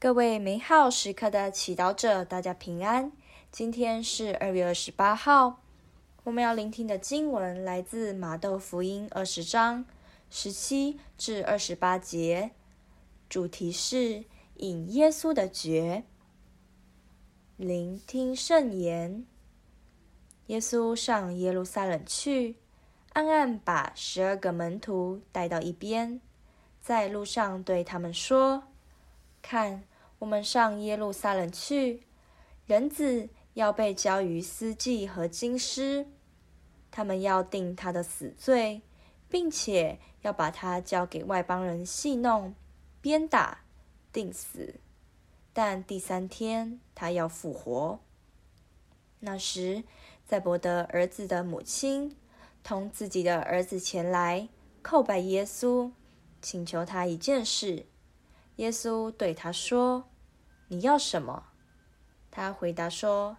各位美好时刻的祈祷者，大家平安。今天是二月二十八号，我们要聆听的经文来自马窦福音二十章十七至二十八节，主题是引耶稣的爵。聆听圣言。耶稣上耶路撒冷去，暗暗把十二个门徒带到一边，在路上对他们说：“看。”我们上耶路撒冷去，人子要被交于司祭和经师，他们要定他的死罪，并且要把他交给外邦人戏弄、鞭打、定死。但第三天他要复活。那时，在伯德儿子的母亲同自己的儿子前来叩拜耶稣，请求他一件事。耶稣对他说：“你要什么？”他回答说：“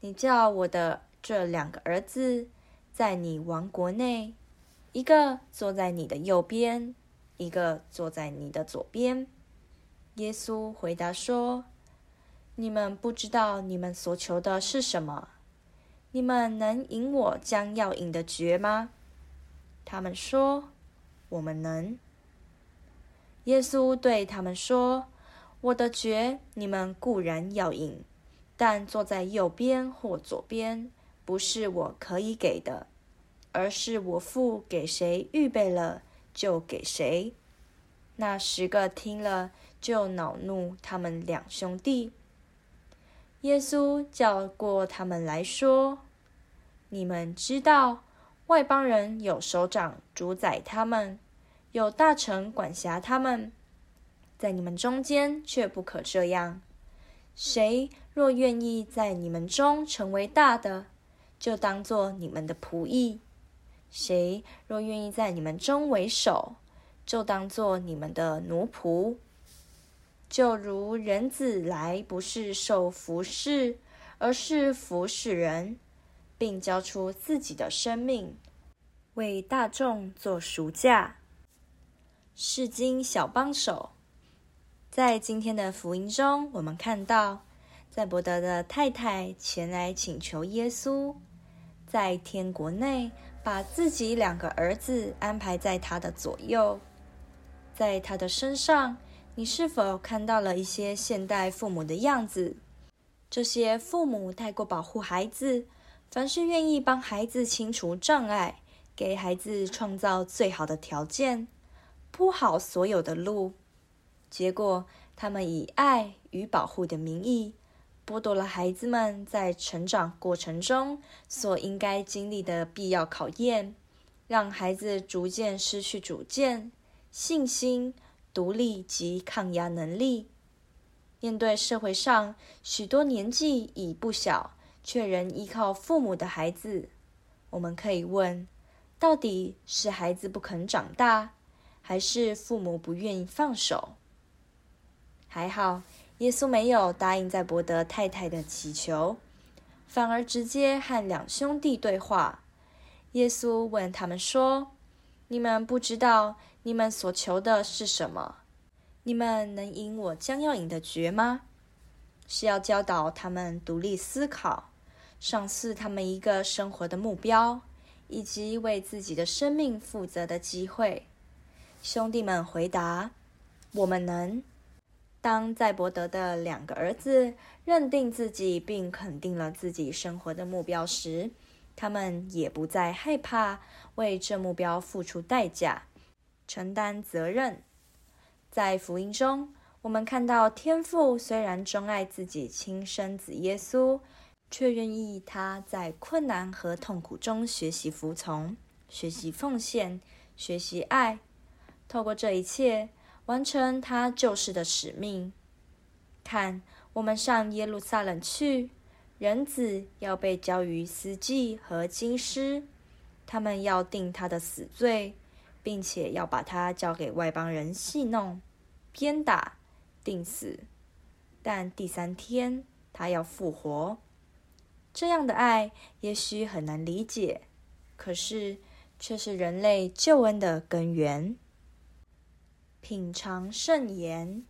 你叫我的这两个儿子，在你王国内，一个坐在你的右边，一个坐在你的左边。”耶稣回答说：“你们不知道你们所求的是什么？你们能饮我将要赢的爵吗？”他们说：“我们能。”耶稣对他们说：“我的爵，你们固然要饮，但坐在右边或左边，不是我可以给的，而是我父给谁预备了，就给谁。”那十个听了，就恼怒他们两兄弟。耶稣叫过他们来说：“你们知道，外邦人有首长主宰他们。”有大臣管辖他们，在你们中间却不可这样。谁若愿意在你们中成为大的，就当做你们的仆役；谁若愿意在你们中为首，就当做你们的奴仆。就如人子来，不是受服侍，而是服侍人，并交出自己的生命，为大众做赎价。释经小帮手，在今天的福音中，我们看到在伯德的太太前来请求耶稣，在天国内把自己两个儿子安排在他的左右。在他的身上，你是否看到了一些现代父母的样子？这些父母太过保护孩子，凡是愿意帮孩子清除障碍，给孩子创造最好的条件。铺好所有的路，结果他们以爱与保护的名义，剥夺了孩子们在成长过程中所应该经历的必要考验，让孩子逐渐失去主见、信心、独立及抗压能力。面对社会上许多年纪已不小却仍依靠父母的孩子，我们可以问：到底是孩子不肯长大？还是父母不愿意放手？还好，耶稣没有答应在伯德太太的祈求，反而直接和两兄弟对话。耶稣问他们说：“你们不知道你们所求的是什么？你们能赢我将要赢的爵吗？”是要教导他们独立思考，赏赐他们一个生活的目标，以及为自己的生命负责的机会。兄弟们回答：“我们能。”当载伯德的两个儿子认定自己并肯定了自己生活的目标时，他们也不再害怕为这目标付出代价、承担责任。在福音中，我们看到天父虽然钟爱自己亲生子耶稣，却愿意他在困难和痛苦中学习服从、学习奉献、学习爱。透过这一切，完成他救世的使命。看，我们上耶路撒冷去，人子要被交于司祭和经师，他们要定他的死罪，并且要把他交给外邦人戏弄、鞭打、定死。但第三天，他要复活。这样的爱也许很难理解，可是却是人类救恩的根源。品尝圣言，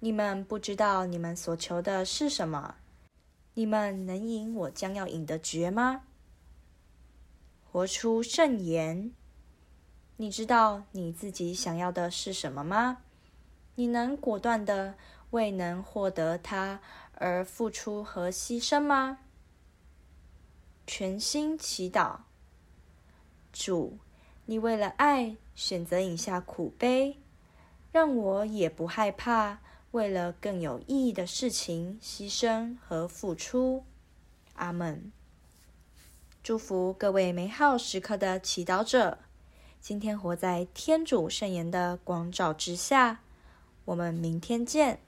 你们不知道你们所求的是什么？你们能赢我将要赢的决吗？活出圣言。你知道你自己想要的是什么吗？你能果断的为能获得它而付出和牺牲吗？全心祈祷。主，你为了爱选择饮下苦杯，让我也不害怕为了更有意义的事情牺牲和付出。阿门。祝福各位美好时刻的祈祷者，今天活在天主圣言的光照之下。我们明天见。